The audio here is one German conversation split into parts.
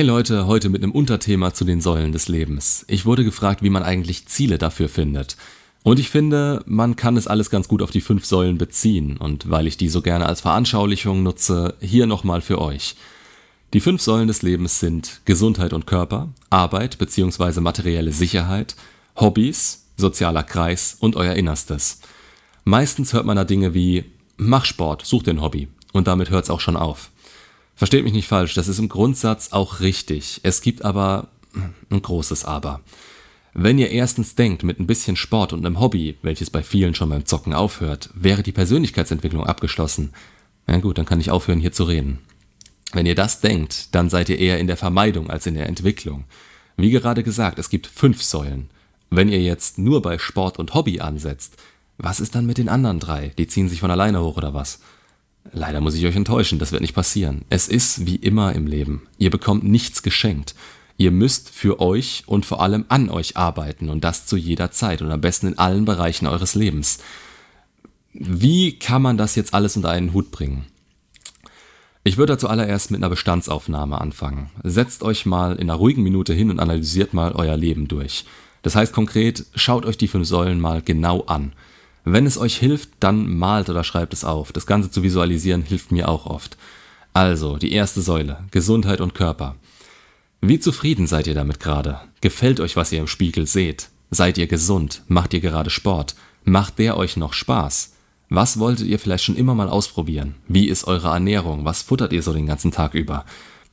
Hey Leute, heute mit einem Unterthema zu den Säulen des Lebens. Ich wurde gefragt, wie man eigentlich Ziele dafür findet. Und ich finde, man kann es alles ganz gut auf die fünf Säulen beziehen. Und weil ich die so gerne als Veranschaulichung nutze, hier nochmal für euch. Die fünf Säulen des Lebens sind Gesundheit und Körper, Arbeit bzw. materielle Sicherheit, Hobbys, sozialer Kreis und euer Innerstes. Meistens hört man da Dinge wie Mach Sport, such dir ein Hobby. Und damit hört's auch schon auf. Versteht mich nicht falsch, das ist im Grundsatz auch richtig. Es gibt aber ein großes Aber. Wenn ihr erstens denkt, mit ein bisschen Sport und einem Hobby, welches bei vielen schon beim Zocken aufhört, wäre die Persönlichkeitsentwicklung abgeschlossen. Na gut, dann kann ich aufhören hier zu reden. Wenn ihr das denkt, dann seid ihr eher in der Vermeidung als in der Entwicklung. Wie gerade gesagt, es gibt fünf Säulen. Wenn ihr jetzt nur bei Sport und Hobby ansetzt, was ist dann mit den anderen drei? Die ziehen sich von alleine hoch oder was? Leider muss ich euch enttäuschen, das wird nicht passieren. Es ist wie immer im Leben. Ihr bekommt nichts geschenkt. Ihr müsst für euch und vor allem an euch arbeiten und das zu jeder Zeit und am besten in allen Bereichen eures Lebens. Wie kann man das jetzt alles unter einen Hut bringen? Ich würde zuallererst mit einer Bestandsaufnahme anfangen. Setzt euch mal in einer ruhigen Minute hin und analysiert mal euer Leben durch. Das heißt konkret, schaut euch die fünf Säulen mal genau an. Wenn es euch hilft, dann malt oder schreibt es auf. Das Ganze zu visualisieren hilft mir auch oft. Also, die erste Säule, Gesundheit und Körper. Wie zufrieden seid ihr damit gerade? Gefällt euch, was ihr im Spiegel seht? Seid ihr gesund? Macht ihr gerade Sport? Macht der euch noch Spaß? Was wolltet ihr vielleicht schon immer mal ausprobieren? Wie ist eure Ernährung? Was futtert ihr so den ganzen Tag über?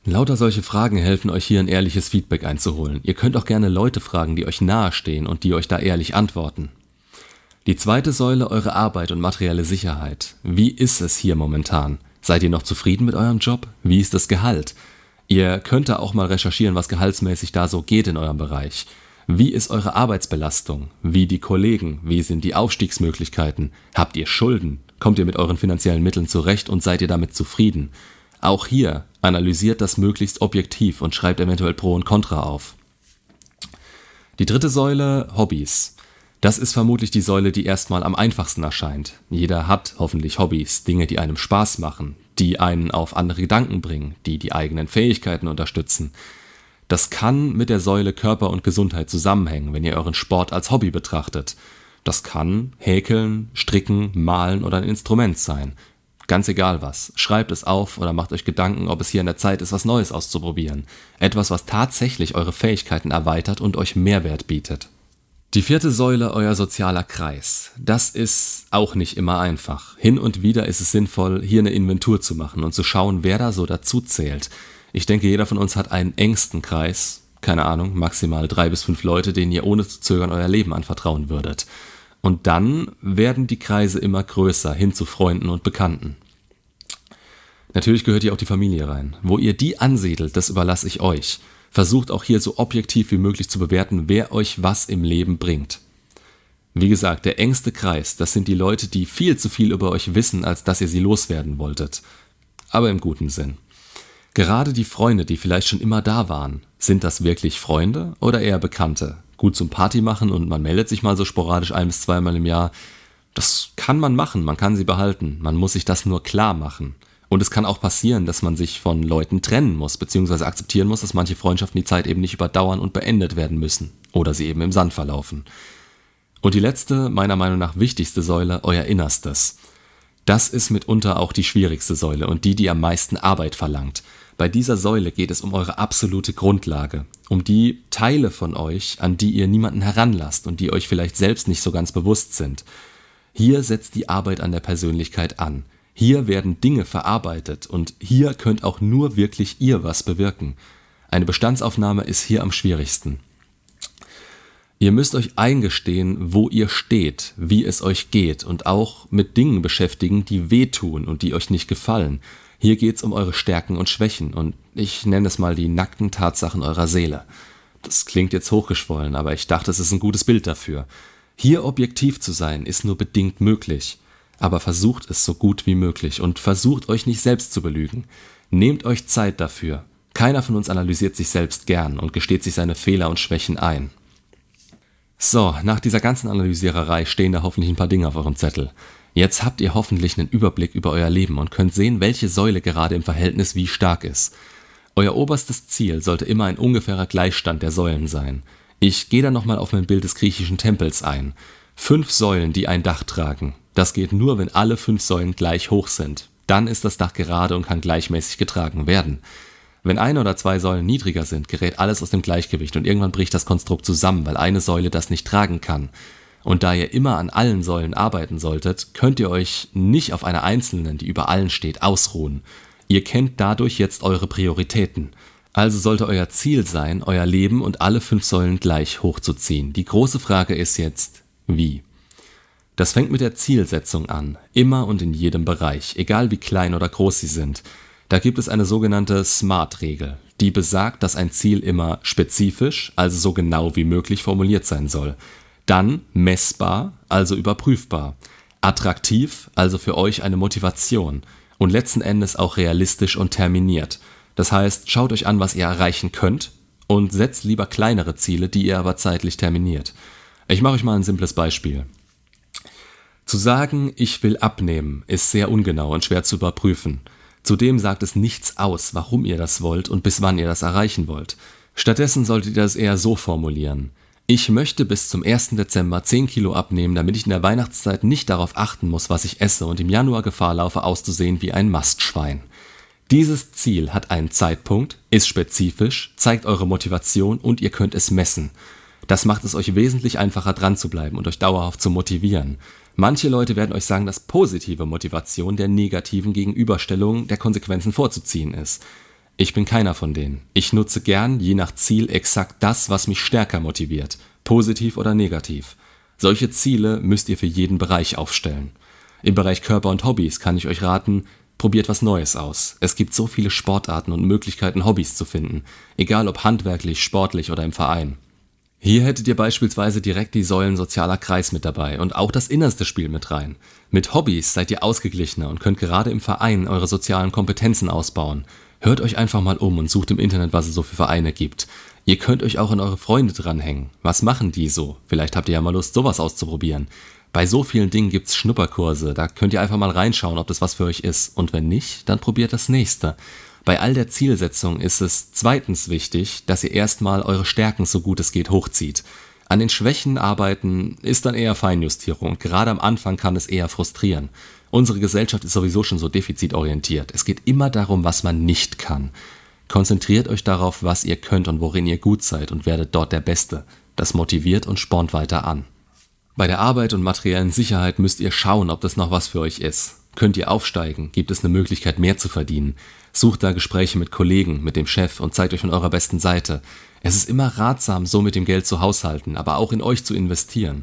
Lauter solche Fragen helfen euch hier ein ehrliches Feedback einzuholen. Ihr könnt auch gerne Leute fragen, die euch nahestehen und die euch da ehrlich antworten. Die zweite Säule eure Arbeit und materielle Sicherheit. Wie ist es hier momentan? Seid ihr noch zufrieden mit eurem Job? Wie ist das Gehalt? Ihr könnt da auch mal recherchieren, was gehaltsmäßig da so geht in eurem Bereich. Wie ist eure Arbeitsbelastung? Wie die Kollegen? Wie sind die Aufstiegsmöglichkeiten? Habt ihr Schulden? Kommt ihr mit euren finanziellen Mitteln zurecht und seid ihr damit zufrieden? Auch hier analysiert das möglichst objektiv und schreibt eventuell Pro und Contra auf. Die dritte Säule Hobbys. Das ist vermutlich die Säule, die erstmal am einfachsten erscheint. Jeder hat hoffentlich Hobbys, Dinge, die einem Spaß machen, die einen auf andere Gedanken bringen, die die eigenen Fähigkeiten unterstützen. Das kann mit der Säule Körper und Gesundheit zusammenhängen, wenn ihr euren Sport als Hobby betrachtet. Das kann häkeln, stricken, malen oder ein Instrument sein. Ganz egal was. Schreibt es auf oder macht euch Gedanken, ob es hier an der Zeit ist, was Neues auszuprobieren. Etwas, was tatsächlich eure Fähigkeiten erweitert und euch Mehrwert bietet. Die vierte Säule, euer sozialer Kreis. Das ist auch nicht immer einfach. Hin und wieder ist es sinnvoll, hier eine Inventur zu machen und zu schauen, wer da so dazu zählt. Ich denke, jeder von uns hat einen engsten Kreis, keine Ahnung, maximal drei bis fünf Leute, denen ihr ohne zu zögern euer Leben anvertrauen würdet. Und dann werden die Kreise immer größer, hin zu Freunden und Bekannten. Natürlich gehört hier auch die Familie rein. Wo ihr die ansiedelt, das überlasse ich euch. Versucht auch hier so objektiv wie möglich zu bewerten, wer euch was im Leben bringt. Wie gesagt, der engste Kreis, das sind die Leute, die viel zu viel über euch wissen, als dass ihr sie loswerden wolltet. Aber im guten Sinn. Gerade die Freunde, die vielleicht schon immer da waren, sind das wirklich Freunde oder eher Bekannte? Gut zum Party machen und man meldet sich mal so sporadisch ein bis zweimal im Jahr. Das kann man machen, man kann sie behalten. Man muss sich das nur klar machen. Und es kann auch passieren, dass man sich von Leuten trennen muss, beziehungsweise akzeptieren muss, dass manche Freundschaften die Zeit eben nicht überdauern und beendet werden müssen. Oder sie eben im Sand verlaufen. Und die letzte, meiner Meinung nach wichtigste Säule, euer Innerstes. Das ist mitunter auch die schwierigste Säule und die, die am meisten Arbeit verlangt. Bei dieser Säule geht es um eure absolute Grundlage, um die Teile von euch, an die ihr niemanden heranlasst und die euch vielleicht selbst nicht so ganz bewusst sind. Hier setzt die Arbeit an der Persönlichkeit an. Hier werden Dinge verarbeitet und hier könnt auch nur wirklich ihr was bewirken. Eine Bestandsaufnahme ist hier am schwierigsten. Ihr müsst euch eingestehen, wo ihr steht, wie es euch geht und auch mit Dingen beschäftigen, die wehtun und die euch nicht gefallen. Hier geht's um eure Stärken und Schwächen und ich nenne es mal die nackten Tatsachen eurer Seele. Das klingt jetzt hochgeschwollen, aber ich dachte, es ist ein gutes Bild dafür. Hier objektiv zu sein, ist nur bedingt möglich aber versucht es so gut wie möglich und versucht euch nicht selbst zu belügen. Nehmt euch Zeit dafür. Keiner von uns analysiert sich selbst gern und gesteht sich seine Fehler und Schwächen ein. So, nach dieser ganzen Analysiererei stehen da hoffentlich ein paar Dinge auf eurem Zettel. Jetzt habt ihr hoffentlich einen Überblick über euer Leben und könnt sehen, welche Säule gerade im Verhältnis wie stark ist. Euer oberstes Ziel sollte immer ein ungefährer Gleichstand der Säulen sein. Ich gehe dann nochmal auf mein Bild des griechischen Tempels ein. Fünf Säulen, die ein Dach tragen. Das geht nur, wenn alle fünf Säulen gleich hoch sind. Dann ist das Dach gerade und kann gleichmäßig getragen werden. Wenn eine oder zwei Säulen niedriger sind, gerät alles aus dem Gleichgewicht und irgendwann bricht das Konstrukt zusammen, weil eine Säule das nicht tragen kann. Und da ihr immer an allen Säulen arbeiten solltet, könnt ihr euch nicht auf einer einzelnen, die über allen steht, ausruhen. Ihr kennt dadurch jetzt eure Prioritäten. Also sollte euer Ziel sein, euer Leben und alle fünf Säulen gleich hochzuziehen. Die große Frage ist jetzt, wie? Das fängt mit der Zielsetzung an, immer und in jedem Bereich, egal wie klein oder groß sie sind. Da gibt es eine sogenannte SMART-Regel, die besagt, dass ein Ziel immer spezifisch, also so genau wie möglich formuliert sein soll. Dann messbar, also überprüfbar. Attraktiv, also für euch eine Motivation und letzten Endes auch realistisch und terminiert. Das heißt, schaut euch an, was ihr erreichen könnt und setzt lieber kleinere Ziele, die ihr aber zeitlich terminiert. Ich mache euch mal ein simples Beispiel. Zu sagen, ich will abnehmen, ist sehr ungenau und schwer zu überprüfen. Zudem sagt es nichts aus, warum ihr das wollt und bis wann ihr das erreichen wollt. Stattdessen solltet ihr das eher so formulieren. Ich möchte bis zum 1. Dezember 10 Kilo abnehmen, damit ich in der Weihnachtszeit nicht darauf achten muss, was ich esse und im Januar Gefahr laufe, auszusehen wie ein Mastschwein. Dieses Ziel hat einen Zeitpunkt, ist spezifisch, zeigt eure Motivation und ihr könnt es messen. Das macht es euch wesentlich einfacher dran zu bleiben und euch dauerhaft zu motivieren. Manche Leute werden euch sagen, dass positive Motivation der negativen Gegenüberstellung der Konsequenzen vorzuziehen ist. Ich bin keiner von denen. Ich nutze gern je nach Ziel exakt das, was mich stärker motiviert, positiv oder negativ. Solche Ziele müsst ihr für jeden Bereich aufstellen. Im Bereich Körper und Hobbys kann ich euch raten, probiert was Neues aus. Es gibt so viele Sportarten und Möglichkeiten, Hobbys zu finden, egal ob handwerklich, sportlich oder im Verein. Hier hättet ihr beispielsweise direkt die Säulen sozialer Kreis mit dabei und auch das innerste Spiel mit rein. Mit Hobbys seid ihr ausgeglichener und könnt gerade im Verein eure sozialen Kompetenzen ausbauen Hört euch einfach mal um und sucht im Internet, was es so für Vereine gibt. Ihr könnt euch auch an eure Freunde dranhängen. Was machen die so? Vielleicht habt ihr ja mal Lust, sowas auszuprobieren. Bei so vielen Dingen gibt's Schnupperkurse, da könnt ihr einfach mal reinschauen, ob das was für euch ist. Und wenn nicht, dann probiert das nächste. Bei all der Zielsetzung ist es zweitens wichtig, dass ihr erstmal eure Stärken so gut es geht hochzieht. An den Schwächen arbeiten ist dann eher Feinjustierung. Gerade am Anfang kann es eher frustrieren. Unsere Gesellschaft ist sowieso schon so defizitorientiert. Es geht immer darum, was man nicht kann. Konzentriert euch darauf, was ihr könnt und worin ihr gut seid und werdet dort der Beste. Das motiviert und spornt weiter an. Bei der Arbeit und materiellen Sicherheit müsst ihr schauen, ob das noch was für euch ist. Könnt ihr aufsteigen? Gibt es eine Möglichkeit, mehr zu verdienen? Sucht da Gespräche mit Kollegen, mit dem Chef und zeigt euch von eurer besten Seite. Es ist immer ratsam, so mit dem Geld zu haushalten, aber auch in euch zu investieren.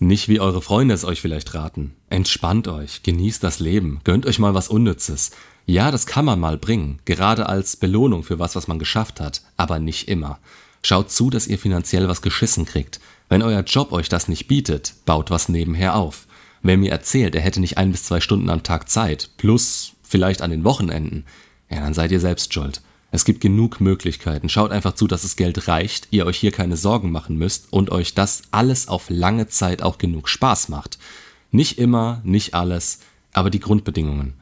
Nicht wie eure Freunde es euch vielleicht raten. Entspannt euch, genießt das Leben, gönnt euch mal was Unnützes. Ja, das kann man mal bringen, gerade als Belohnung für was, was man geschafft hat, aber nicht immer. Schaut zu, dass ihr finanziell was geschissen kriegt. Wenn euer Job euch das nicht bietet, baut was nebenher auf. Wer mir erzählt, er hätte nicht ein bis zwei Stunden am Tag Zeit, plus vielleicht an den Wochenenden, ja, dann seid ihr selbst schuld. Es gibt genug Möglichkeiten. Schaut einfach zu, dass das Geld reicht, ihr euch hier keine Sorgen machen müsst und euch das alles auf lange Zeit auch genug Spaß macht. Nicht immer, nicht alles, aber die Grundbedingungen.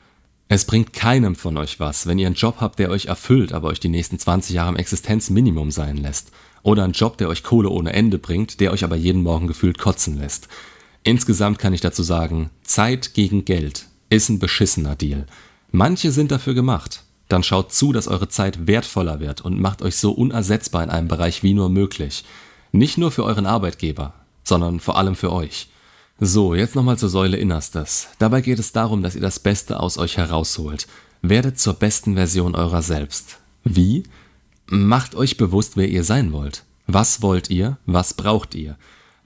Es bringt keinem von euch was, wenn ihr einen Job habt, der euch erfüllt, aber euch die nächsten 20 Jahre im Existenzminimum sein lässt. Oder einen Job, der euch Kohle ohne Ende bringt, der euch aber jeden Morgen gefühlt kotzen lässt. Insgesamt kann ich dazu sagen, Zeit gegen Geld ist ein beschissener Deal. Manche sind dafür gemacht, dann schaut zu, dass eure Zeit wertvoller wird und macht euch so unersetzbar in einem Bereich wie nur möglich. Nicht nur für euren Arbeitgeber, sondern vor allem für euch. So, jetzt nochmal zur Säule Innerstes. Dabei geht es darum, dass ihr das Beste aus euch herausholt. Werdet zur besten Version eurer selbst. Wie? Macht euch bewusst, wer ihr sein wollt. Was wollt ihr? Was braucht ihr?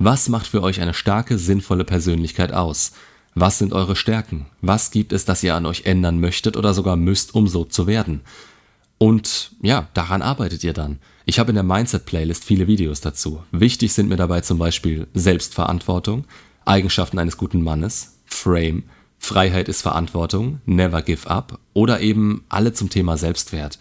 Was macht für euch eine starke, sinnvolle Persönlichkeit aus? Was sind eure Stärken? Was gibt es, das ihr an euch ändern möchtet oder sogar müsst, um so zu werden? Und ja, daran arbeitet ihr dann. Ich habe in der Mindset-Playlist viele Videos dazu. Wichtig sind mir dabei zum Beispiel Selbstverantwortung, Eigenschaften eines guten Mannes, Frame, Freiheit ist Verantwortung, Never Give Up oder eben alle zum Thema Selbstwert.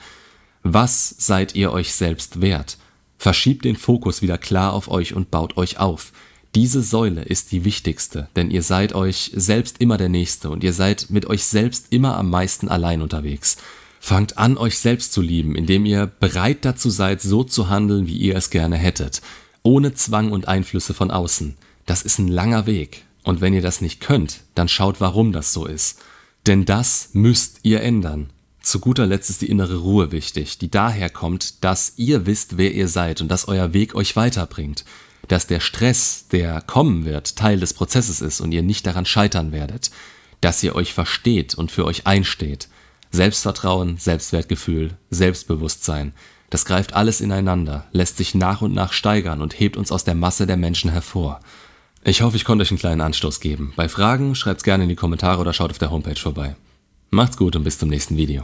Was seid ihr euch selbst wert? Verschiebt den Fokus wieder klar auf euch und baut euch auf. Diese Säule ist die wichtigste, denn ihr seid euch selbst immer der Nächste und ihr seid mit euch selbst immer am meisten allein unterwegs. Fangt an, euch selbst zu lieben, indem ihr bereit dazu seid, so zu handeln, wie ihr es gerne hättet, ohne Zwang und Einflüsse von außen. Das ist ein langer Weg. Und wenn ihr das nicht könnt, dann schaut, warum das so ist. Denn das müsst ihr ändern. Zu guter Letzt ist die innere Ruhe wichtig, die daher kommt, dass ihr wisst, wer ihr seid und dass euer Weg euch weiterbringt. Dass der Stress, der kommen wird, Teil des Prozesses ist und ihr nicht daran scheitern werdet. Dass ihr euch versteht und für euch einsteht. Selbstvertrauen, Selbstwertgefühl, Selbstbewusstsein. Das greift alles ineinander, lässt sich nach und nach steigern und hebt uns aus der Masse der Menschen hervor. Ich hoffe, ich konnte euch einen kleinen Anstoß geben. Bei Fragen schreibt's gerne in die Kommentare oder schaut auf der Homepage vorbei. Macht's gut und bis zum nächsten Video.